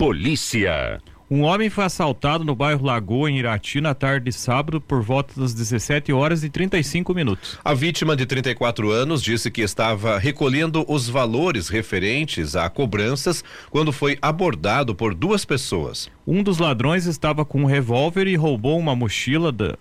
Polícia. Um homem foi assaltado no bairro Lagoa, em Irati, na tarde de sábado, por volta das 17 horas e 35 minutos. A vítima de 34 anos disse que estava recolhendo os valores referentes a cobranças quando foi abordado por duas pessoas. Um dos ladrões estava com um revólver e roubou uma mochila da,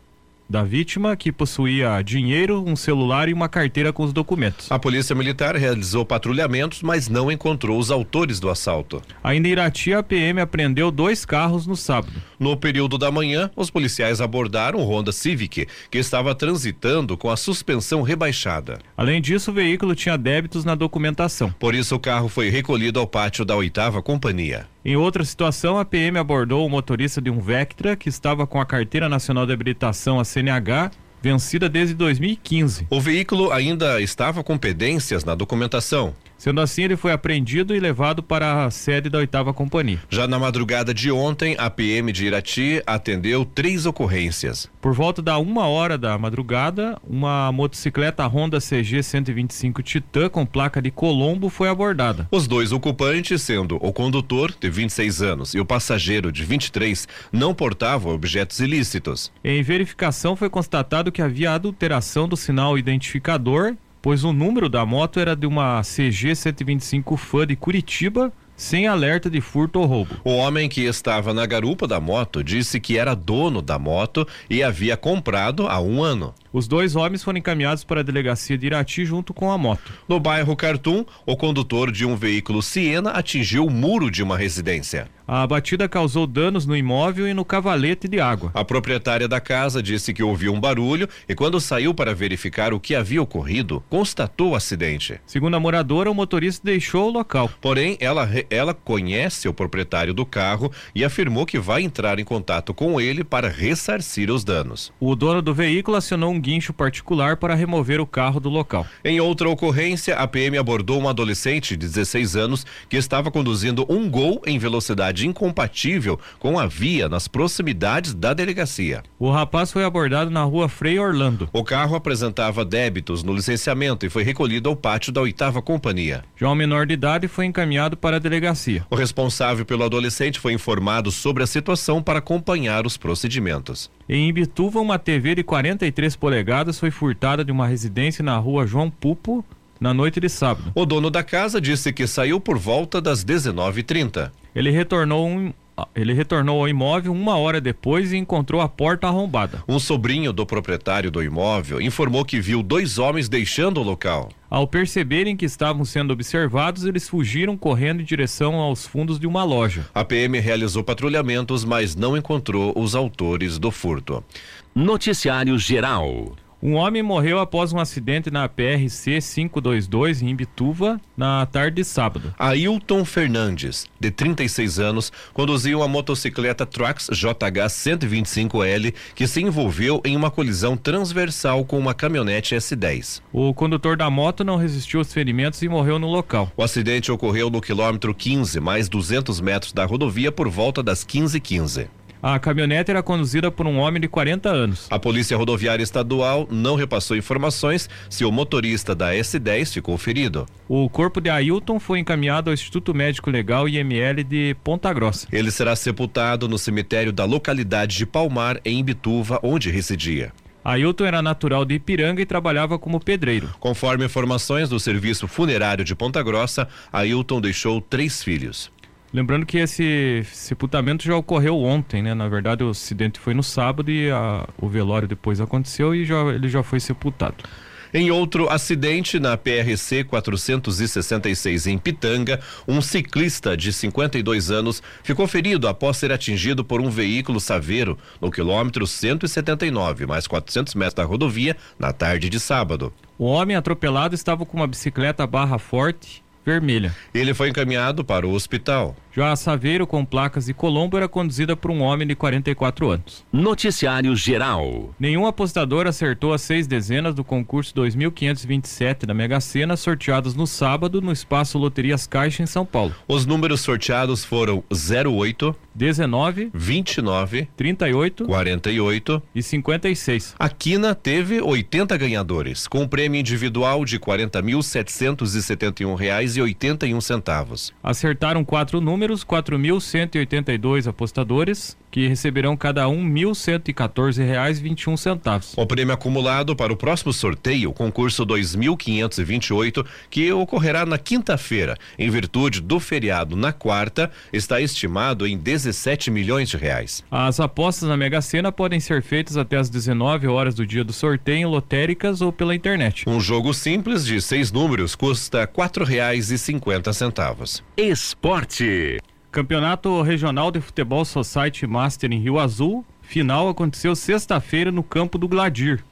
da vítima, que possuía dinheiro, um celular e uma carteira com os documentos. A polícia militar realizou patrulhamentos, mas não encontrou os autores do assalto. Ainda em Irati, a PM apreendeu dois carros no sábado. No período da manhã, os policiais abordaram o Honda Civic, que estava transitando com a suspensão rebaixada. Além disso, o veículo tinha débitos na documentação. Por isso, o carro foi recolhido ao pátio da oitava companhia. Em outra situação, a PM abordou o motorista de um Vectra que estava com a Carteira Nacional de Habilitação, a CNH, vencida desde 2015. O veículo ainda estava com pendências na documentação. Sendo assim, ele foi apreendido e levado para a sede da oitava companhia. Já na madrugada de ontem, a PM de Irati atendeu três ocorrências. Por volta da uma hora da madrugada, uma motocicleta Honda CG 125 Titan com placa de Colombo foi abordada. Os dois ocupantes, sendo o condutor, de 26 anos, e o passageiro, de 23, não portavam objetos ilícitos. Em verificação, foi constatado que havia adulteração do sinal identificador pois o número da moto era de uma CG 125 Fã de Curitiba, sem alerta de furto ou roubo. O homem que estava na garupa da moto disse que era dono da moto e havia comprado há um ano. Os dois homens foram encaminhados para a delegacia de Irati junto com a moto. No bairro Cartum, o condutor de um veículo Siena atingiu o muro de uma residência. A batida causou danos no imóvel e no cavalete de água. A proprietária da casa disse que ouviu um barulho e, quando saiu para verificar o que havia ocorrido, constatou o acidente. Segundo a moradora, o motorista deixou o local. Porém, ela, ela conhece o proprietário do carro e afirmou que vai entrar em contato com ele para ressarcir os danos. O dono do veículo acionou um guincho particular para remover o carro do local. Em outra ocorrência, a PM abordou um adolescente de 16 anos que estava conduzindo um gol em velocidade incompatível com a via nas proximidades da delegacia. O rapaz foi abordado na rua Frei Orlando. O carro apresentava débitos no licenciamento e foi recolhido ao pátio da oitava companhia. Já o menor de idade foi encaminhado para a delegacia. O responsável pelo adolescente foi informado sobre a situação para acompanhar os procedimentos. Em Ibituva, uma TV de 43 polegadas foi furtada de uma residência na rua João Pupo na noite de sábado. O dono da casa disse que saiu por volta das 19h30. Ele retornou um, ele retornou ao imóvel uma hora depois e encontrou a porta arrombada. Um sobrinho do proprietário do imóvel informou que viu dois homens deixando o local. Ao perceberem que estavam sendo observados, eles fugiram correndo em direção aos fundos de uma loja. A PM realizou patrulhamentos, mas não encontrou os autores do furto. Noticiário Geral. Um homem morreu após um acidente na PRC 522 em Imbituva na tarde de sábado. Ailton Fernandes, de 36 anos, conduzia uma motocicleta Trax JH 125L que se envolveu em uma colisão transversal com uma caminhonete S10. O condutor da moto não resistiu aos ferimentos e morreu no local. O acidente ocorreu no quilômetro 15, mais 200 metros da rodovia por volta das 15h15. 15. A caminhonete era conduzida por um homem de 40 anos. A Polícia Rodoviária Estadual não repassou informações se o motorista da S10 ficou ferido. O corpo de Ailton foi encaminhado ao Instituto Médico Legal IML de Ponta Grossa. Ele será sepultado no cemitério da localidade de Palmar, em Bituva, onde residia. Ailton era natural de Ipiranga e trabalhava como pedreiro. Conforme informações do Serviço Funerário de Ponta Grossa, Ailton deixou três filhos. Lembrando que esse sepultamento já ocorreu ontem, né? Na verdade, o acidente foi no sábado e a, o velório depois aconteceu e já, ele já foi sepultado. Em outro acidente na PRC 466 em Pitanga, um ciclista de 52 anos ficou ferido após ser atingido por um veículo saveiro no quilômetro 179, mais 400 metros da rodovia, na tarde de sábado. O homem atropelado estava com uma bicicleta barra forte vermelha. Ele foi encaminhado para o hospital. Já a Saveiro, com placas de Colombo, era conduzida por um homem de 44 anos. Noticiário Geral. Nenhum apostador acertou as seis dezenas do concurso 2527 da Mega Sena, sorteados no sábado no espaço Loterias Caixa, em São Paulo. Os números sorteados foram 08, 19, 29, 38, 48 e 56. A Quina teve 80 ganhadores, com um prêmio individual de R$ 40.771,81 centavos. Acertaram quatro números números, 4.182 apostadores, que receberão cada um R$ 1.114,21. O prêmio acumulado para o próximo sorteio, concurso 2528, que ocorrerá na quinta-feira, em virtude do feriado na quarta, está estimado em 17 milhões de reais. As apostas na Mega Sena podem ser feitas até às 19 horas do dia do sorteio em lotéricas ou pela internet. Um jogo simples de seis números custa quatro reais e cinquenta centavos. Esporte. Campeonato Regional de Futebol Society Master em Rio Azul, final aconteceu sexta-feira no campo do Gladir.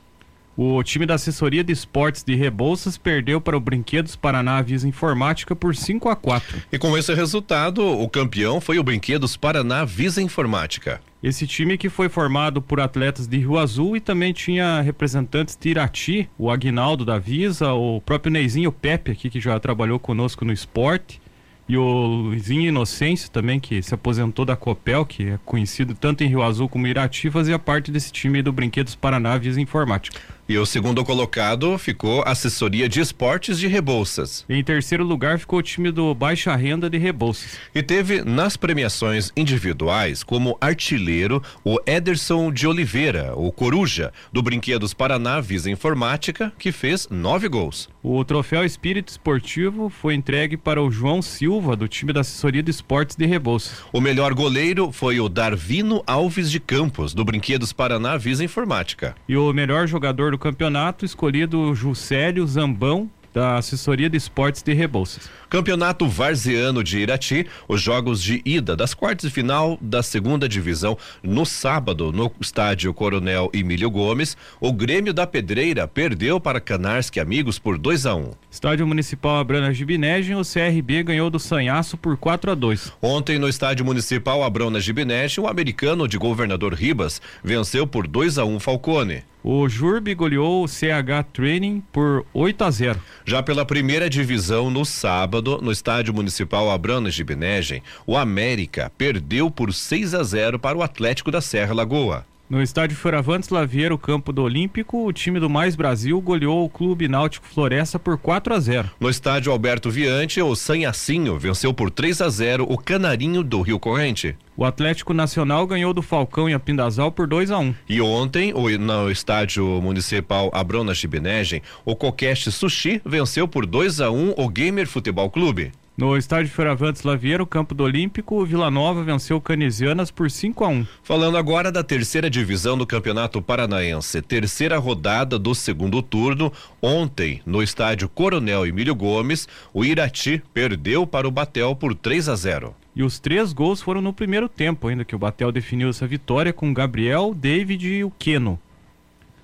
O time da assessoria de esportes de Rebouças perdeu para o Brinquedos Paraná Visa Informática por 5 a 4. E com esse resultado, o campeão foi o Brinquedos Paraná Visa Informática. Esse time que foi formado por atletas de Rio Azul e também tinha representantes de Irati, o Aguinaldo da Visa, o próprio Neizinho Pepe aqui que já trabalhou conosco no esporte e o Luizinho Inocêncio também, que se aposentou da Copel, que é conhecido tanto em Rio Azul como Irati, fazia parte desse time do Brinquedos Paraná Visa Informática. E o segundo colocado ficou assessoria de esportes de Rebouças. Em terceiro lugar ficou o time do Baixa Renda de Rebouças. E teve nas premiações individuais como artilheiro o Ederson de Oliveira, o Coruja, do Brinquedos Paraná Visa Informática, que fez nove gols. O troféu Espírito Esportivo foi entregue para o João Silva, do time da assessoria de esportes de Rebouças. O melhor goleiro foi o Darvino Alves de Campos, do Brinquedos Paraná Visa Informática. E o melhor jogador do campeonato escolhido o Juscelio Zambão, da assessoria de esportes de Rebouças. Campeonato Varziano de Irati, os jogos de ida das quartas de final da segunda divisão no sábado no estádio Coronel Emílio Gomes, o Grêmio da Pedreira perdeu para Canarski Amigos por 2 a 1. Um. Estádio Municipal Abrana Gibinegem, o CRB ganhou do Sanhaço por 4 a 2. Ontem no estádio Municipal Abrana Gibinegem, o americano de Governador Ribas venceu por 2 a 1 um Falcone. O Jurbe goleou o CH Training por 8 a 0. Já pela primeira divisão no sábado, no estádio municipal Abrana Gibinegem, o América perdeu por 6 a 0 para o Atlético da Serra Lagoa. No estádio Fioravantes Laviero, campo do Olímpico, o time do Mais Brasil goleou o Clube Náutico Floresta por 4 a 0. No estádio Alberto Viante, o Sanhacinho venceu por 3 a 0 o Canarinho do Rio Corrente. O Atlético Nacional ganhou do Falcão e a Pindazal por 2 a 1 E ontem, no estádio municipal Abrona Chibinegem, o Coqueste Sushi venceu por 2 a 1 o Gamer Futebol Clube. No estádio Feravantes Laviero, campo do Olímpico, o Vila Nova venceu o Canisianas por 5 a 1. Falando agora da terceira divisão do Campeonato Paranaense, terceira rodada do segundo turno, ontem no estádio Coronel Emílio Gomes, o Irati perdeu para o Batel por 3 a 0. E os três gols foram no primeiro tempo, ainda que o Batel definiu essa vitória com Gabriel, David e o Queno.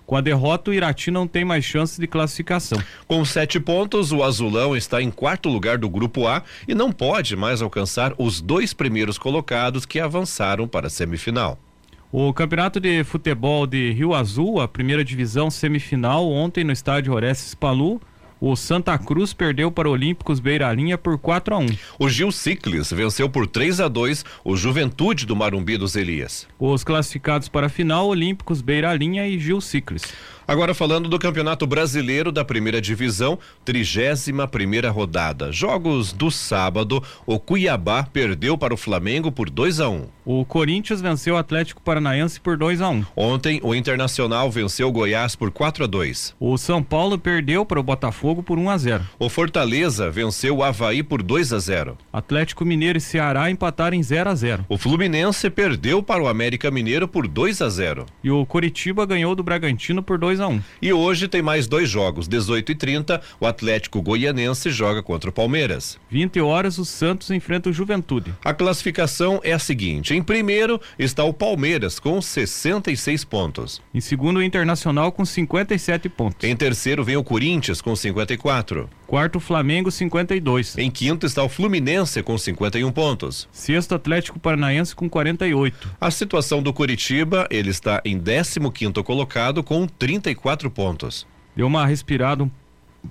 Com a derrota, o Irati não tem mais chances de classificação. Com sete pontos, o Azulão está em quarto lugar do Grupo A e não pode mais alcançar os dois primeiros colocados que avançaram para a semifinal. O Campeonato de Futebol de Rio Azul, a primeira divisão semifinal, ontem no estádio Orestes Palu, o Santa Cruz perdeu para Olímpicos Beiralinha por 4 a 1. O Gil Ciclis venceu por 3 a 2 o Juventude do Marumbi dos Elias. Os classificados para a final, Olímpicos Beiralinha e Gil Ciclis. Agora falando do Campeonato Brasileiro da Primeira Divisão, 31 primeira rodada. Jogos do sábado, o Cuiabá perdeu para o Flamengo por 2 a 1. Um. O Corinthians venceu o Atlético Paranaense por 2 a 1. Um. Ontem, o Internacional venceu o Goiás por 4 a 2. O São Paulo perdeu para o Botafogo por 1 a 0. O Fortaleza venceu o Havaí por 2 a 0. Atlético Mineiro e Ceará empataram em 0 a 0. O Fluminense perdeu para o América Mineiro por 2 a 0. E o Coritiba ganhou do Bragantino por 2 a 1. E hoje tem mais dois jogos, 18 e 30, o Atlético Goianense joga contra o Palmeiras. 20 horas o Santos enfrenta o Juventude. A classificação é a seguinte: em primeiro está o Palmeiras com 66 pontos. Em segundo o Internacional com 57 pontos. Em terceiro vem o Corinthians com 54. Quarto Flamengo 52. Em quinto está o Fluminense com 51 pontos. Sexto Atlético Paranaense com 48. A situação do Curitiba, ele está em 15 quinto colocado com 34 pontos. Deu uma respirada um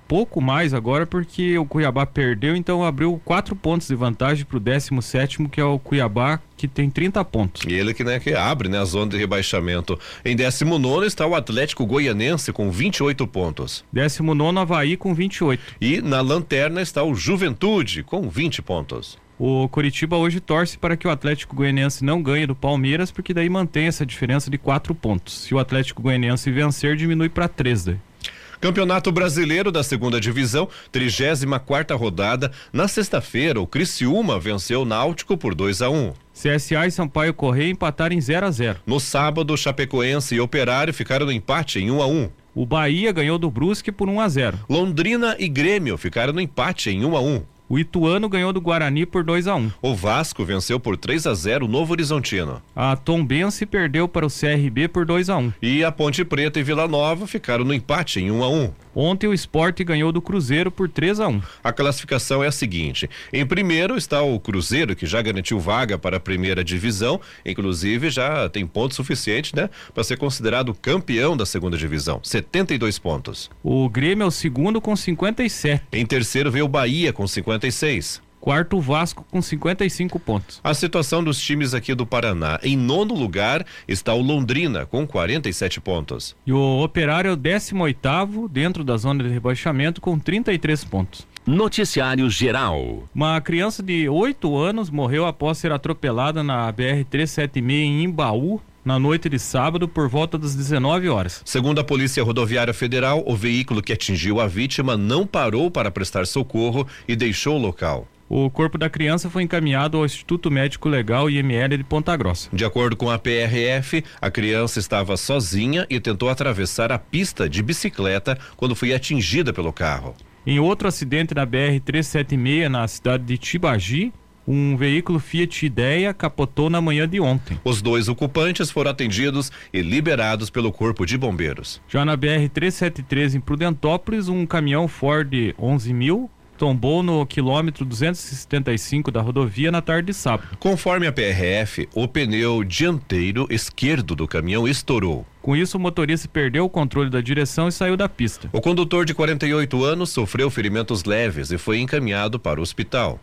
pouco mais agora porque o Cuiabá perdeu, então abriu quatro pontos de vantagem para o 17 que é o Cuiabá, que tem 30 pontos. E ele que, né, que abre né, a zona de rebaixamento. Em 19 está o Atlético Goianense com 28 pontos. 19 Havaí com 28. E na lanterna está o Juventude com 20 pontos. O Curitiba hoje torce para que o Atlético Goianiense não ganhe do Palmeiras, porque daí mantém essa diferença de quatro pontos. Se o Atlético Goianiense vencer, diminui para 13. Campeonato Brasileiro da Segunda Divisão, 34 quarta rodada. Na sexta-feira, o Criciúma venceu o Náutico por 2 a 1. Um. CSA e Sampaio Correia empataram em 0 a 0. No sábado, Chapecoense e Operário ficaram no empate em 1 um a 1. Um. O Bahia ganhou do Brusque por 1 a 0. Londrina e Grêmio ficaram no empate em 1 a 1. O Ituano ganhou do Guarani por 2 a 1. O Vasco venceu por 3 a 0 o Novo Horizontino. A Tombense perdeu para o CRB por 2 a 1. E a Ponte Preta e Vila Nova ficaram no empate em 1 a 1. Ontem o esporte ganhou do Cruzeiro por 3 a 1 A classificação é a seguinte: em primeiro está o Cruzeiro, que já garantiu vaga para a primeira divisão, inclusive já tem ponto suficiente, né? Para ser considerado campeão da segunda divisão. 72 pontos. O Grêmio é o segundo com 57. Em terceiro veio o Bahia com 56. Quarto Vasco com 55 pontos. A situação dos times aqui do Paraná. Em nono lugar está o Londrina com 47 pontos. E o Operário é o 18 dentro da zona de rebaixamento com 33 pontos. Noticiário Geral. Uma criança de 8 anos morreu após ser atropelada na BR 376 em Imbaú, na noite de sábado por volta das 19 horas. Segundo a Polícia Rodoviária Federal, o veículo que atingiu a vítima não parou para prestar socorro e deixou o local. O corpo da criança foi encaminhado ao Instituto Médico Legal IML de Ponta Grossa. De acordo com a PRF, a criança estava sozinha e tentou atravessar a pista de bicicleta quando foi atingida pelo carro. Em outro acidente na BR 376 na cidade de Tibagi, um veículo Fiat Ideia capotou na manhã de ontem. Os dois ocupantes foram atendidos e liberados pelo Corpo de Bombeiros. Já na BR 373 em Prudentópolis, um caminhão Ford 11000 tombou no quilômetro 275 da rodovia na tarde de sábado. Conforme a PRF, o pneu dianteiro esquerdo do caminhão estourou. Com isso, o motorista perdeu o controle da direção e saiu da pista. O condutor de 48 anos sofreu ferimentos leves e foi encaminhado para o hospital.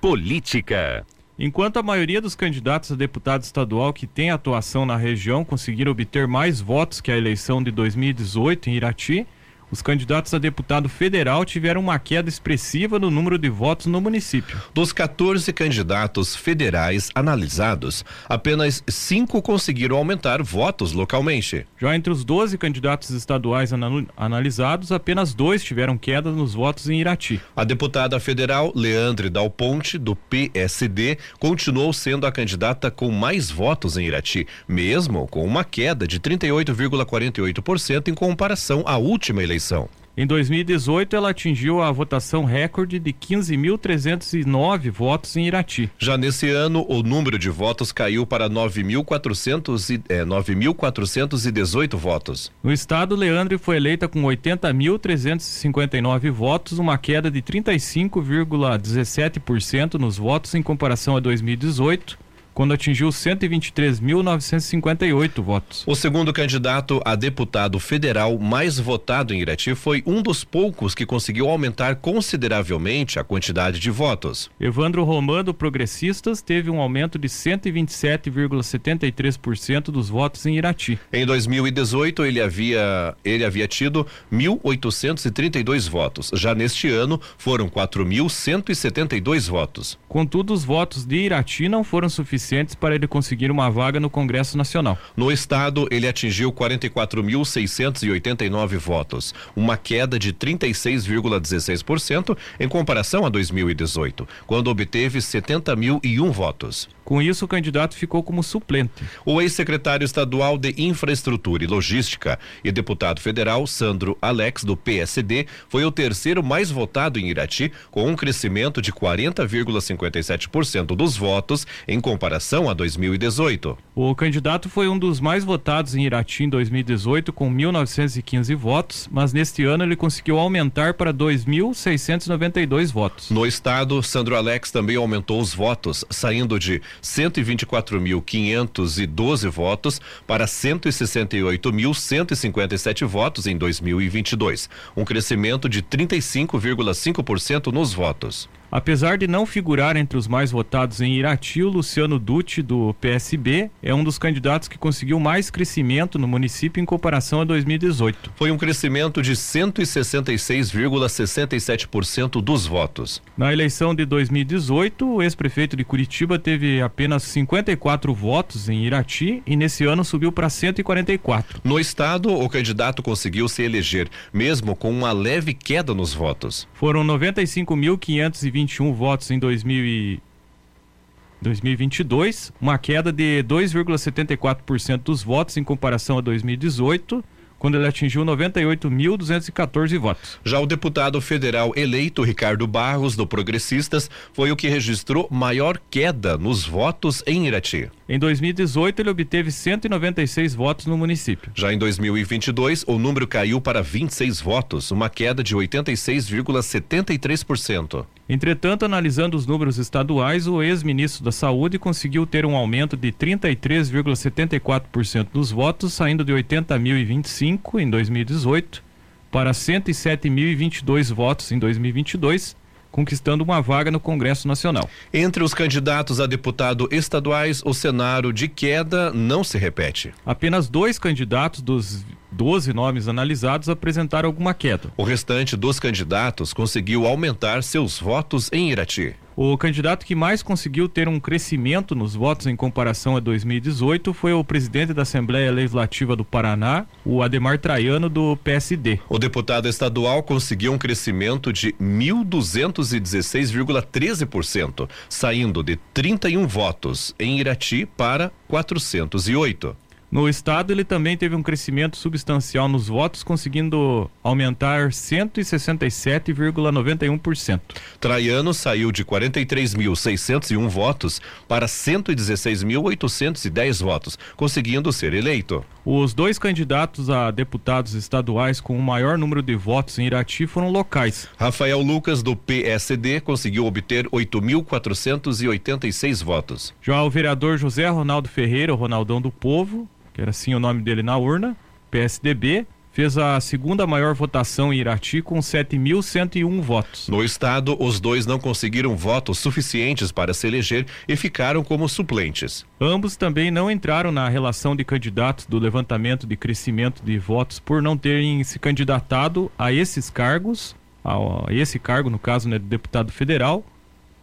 Política. Enquanto a maioria dos candidatos a deputado estadual que tem atuação na região conseguiram obter mais votos que a eleição de 2018 em Irati, os candidatos a deputado federal tiveram uma queda expressiva no número de votos no município. Dos 14 candidatos federais analisados, apenas cinco conseguiram aumentar votos localmente. Já entre os 12 candidatos estaduais analisados, apenas dois tiveram queda nos votos em Irati. A deputada federal Leandre Dal Ponte, do PSD, continuou sendo a candidata com mais votos em Irati, mesmo com uma queda de 38,48% em comparação à última eleição eleição. Em 2018, ela atingiu a votação recorde de 15.309 votos em Irati. Já nesse ano, o número de votos caiu para 9.418 é, votos. No estado, Leandre foi eleita com 80.359 votos, uma queda de 35,17% nos votos em comparação a 2018 quando atingiu 123.958 votos. O segundo candidato a deputado federal mais votado em Irati foi um dos poucos que conseguiu aumentar consideravelmente a quantidade de votos. Evandro Romano, Progressistas, teve um aumento de 127,73% dos votos em Irati. Em 2018, ele havia, ele havia tido 1.832 votos. Já neste ano, foram 4.172 votos. Contudo, os votos de Irati não foram suficientes suficientes para ele conseguir uma vaga no Congresso Nacional. No estado, ele atingiu 44.689 votos, uma queda de 36,16% em comparação a 2018, quando obteve 70.001 votos. Com isso, o candidato ficou como suplente. O ex-secretário estadual de Infraestrutura e Logística e deputado federal Sandro Alex, do PSD, foi o terceiro mais votado em Irati, com um crescimento de 40,57% dos votos em comparação a 2018. O candidato foi um dos mais votados em Irati em 2018, com 1.915 votos, mas neste ano ele conseguiu aumentar para 2.692 votos. No estado, Sandro Alex também aumentou os votos, saindo de 124.512 votos para 168.157 votos em 2022, um crescimento de 35,5% nos votos. Apesar de não figurar entre os mais votados em Irati, o Luciano Dutti, do PSB, é um dos candidatos que conseguiu mais crescimento no município em comparação a 2018. Foi um crescimento de 166,67% dos votos. Na eleição de 2018, o ex-prefeito de Curitiba teve apenas 54 votos em Irati e nesse ano subiu para 144. No estado, o candidato conseguiu se eleger, mesmo com uma leve queda nos votos. Foram 95.521 votos em 2000 2022, uma queda de 2,74% dos votos em comparação a 2018 quando ele atingiu 98.214 votos. Já o deputado federal eleito Ricardo Barros, do Progressistas, foi o que registrou maior queda nos votos em Irati. Em 2018, ele obteve 196 votos no município. Já em 2022, o número caiu para 26 votos, uma queda de 86,73%. Entretanto, analisando os números estaduais, o ex-ministro da Saúde conseguiu ter um aumento de 33,74% dos votos, saindo de 80.025 em 2018 para 107.022 votos em 2022 conquistando uma vaga no Congresso Nacional. Entre os candidatos a deputado estaduais, o cenário de queda não se repete. Apenas dois candidatos dos 12 nomes analisados apresentaram alguma queda. O restante dos candidatos conseguiu aumentar seus votos em Irati. O candidato que mais conseguiu ter um crescimento nos votos em comparação a 2018 foi o presidente da Assembleia Legislativa do Paraná, o Ademar Traiano, do PSD. O deputado estadual conseguiu um crescimento de 1.216,13%, saindo de 31 votos em Irati para 408. No estado, ele também teve um crescimento substancial nos votos, conseguindo aumentar 167,91%. Traiano saiu de 43.601 votos para 116.810 votos, conseguindo ser eleito. Os dois candidatos a deputados estaduais com o maior número de votos em Irati foram locais. Rafael Lucas, do PSD, conseguiu obter 8.486 votos. Já o vereador José Ronaldo Ferreira, o Ronaldão do Povo, que era assim o nome dele na urna, PSDB, fez a segunda maior votação em Irati com 7.101 votos. No estado, os dois não conseguiram votos suficientes para se eleger e ficaram como suplentes. Ambos também não entraram na relação de candidatos do levantamento de crescimento de votos por não terem se candidatado a esses cargos, a, esse cargo, no caso, né, de deputado federal,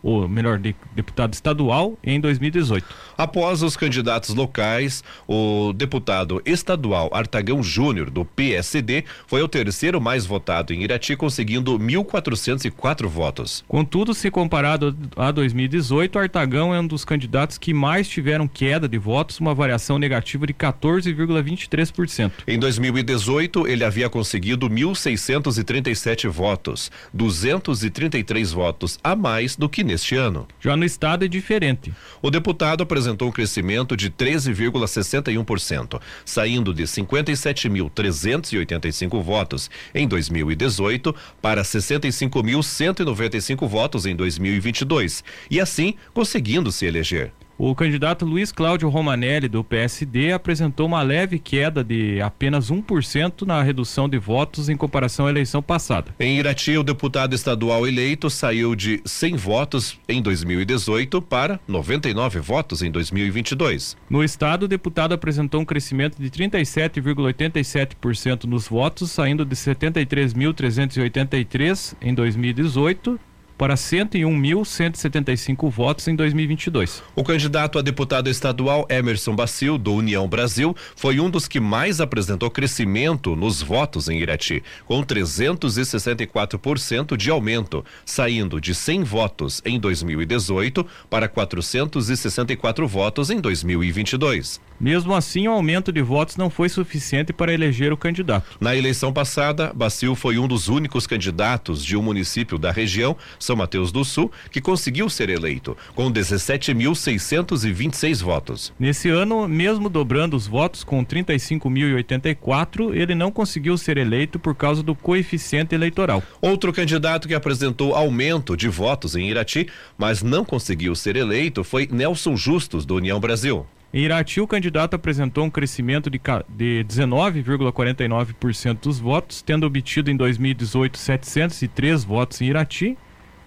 ou melhor, de deputado estadual em 2018. Após os candidatos locais, o deputado estadual Artagão Júnior, do PSD, foi o terceiro mais votado em Irati, conseguindo 1.404 votos. Contudo, se comparado a 2018, Artagão é um dos candidatos que mais tiveram queda de votos, uma variação negativa de 14,23%. Em 2018, ele havia conseguido 1.637 votos, 233 votos a mais do que neste ano. Já no estado é diferente. O deputado apresentou um crescimento de 13,61%, saindo de 57.385 votos em 2018 para 65.195 votos em 2022 e assim conseguindo se eleger. O candidato Luiz Cláudio Romanelli, do PSD, apresentou uma leve queda de apenas 1% na redução de votos em comparação à eleição passada. Em Irati, o deputado estadual eleito saiu de 100 votos em 2018 para 99 votos em 2022. No estado, o deputado apresentou um crescimento de 37,87% nos votos, saindo de 73.383 em 2018 para 101.175 votos em 2022. O candidato a deputado estadual Emerson Bacil, do União Brasil, foi um dos que mais apresentou crescimento nos votos em Irati, com 364% de aumento, saindo de 100 votos em 2018 para 464 votos em 2022. Mesmo assim, o aumento de votos não foi suficiente para eleger o candidato. Na eleição passada, Bacil foi um dos únicos candidatos de um município da região são Mateus do Sul, que conseguiu ser eleito, com 17.626 votos. Nesse ano, mesmo dobrando os votos com 35.084, ele não conseguiu ser eleito por causa do coeficiente eleitoral. Outro candidato que apresentou aumento de votos em Irati, mas não conseguiu ser eleito, foi Nelson Justus, do União Brasil. Em Irati, o candidato apresentou um crescimento de, de 19,49% dos votos, tendo obtido em 2018 703 votos em Irati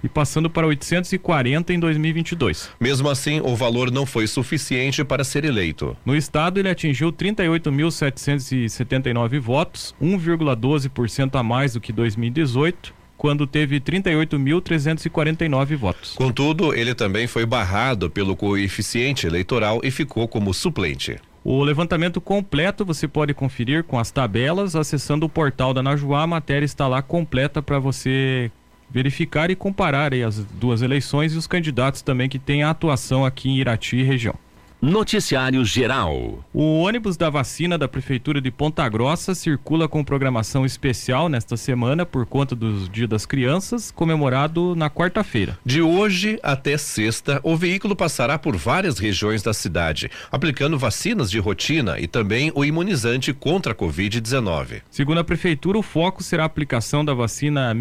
e passando para 840 em 2022. Mesmo assim, o valor não foi suficiente para ser eleito. No estado, ele atingiu 38.779 votos, 1,12% a mais do que 2018, quando teve 38.349 votos. Contudo, ele também foi barrado pelo coeficiente eleitoral e ficou como suplente. O levantamento completo você pode conferir com as tabelas acessando o portal da Najuá. A matéria está lá completa para você verificar e comparar as duas eleições e os candidatos também que têm atuação aqui em Irati e região. Noticiário Geral. O ônibus da vacina da Prefeitura de Ponta Grossa circula com programação especial nesta semana por conta do Dia das Crianças, comemorado na quarta-feira. De hoje até sexta, o veículo passará por várias regiões da cidade, aplicando vacinas de rotina e também o imunizante contra a Covid-19. Segundo a Prefeitura, o foco será a aplicação da vacina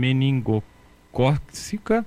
meningocócica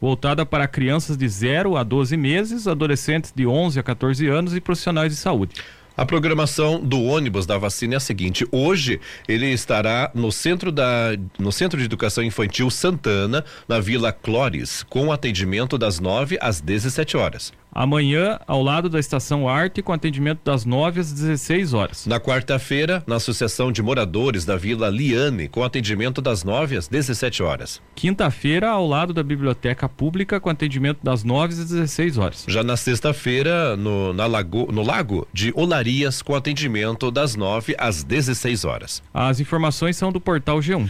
voltada para crianças de 0 a 12 meses, adolescentes de 11 a 14 anos e profissionais de saúde. A programação do ônibus da vacina é a seguinte: hoje ele estará no centro da no Centro de Educação Infantil Santana, na Vila Clores, com atendimento das 9 às 17 horas. Amanhã, ao lado da Estação Arte, com atendimento das 9 às 16 horas. Na quarta-feira, na Associação de Moradores da Vila Liane, com atendimento das 9 às 17 horas. Quinta-feira, ao lado da Biblioteca Pública, com atendimento das 9 às 16 horas. Já na sexta-feira, no, na lago, no Lago de Olarias, com atendimento das 9 às 16 horas. As informações são do portal G1.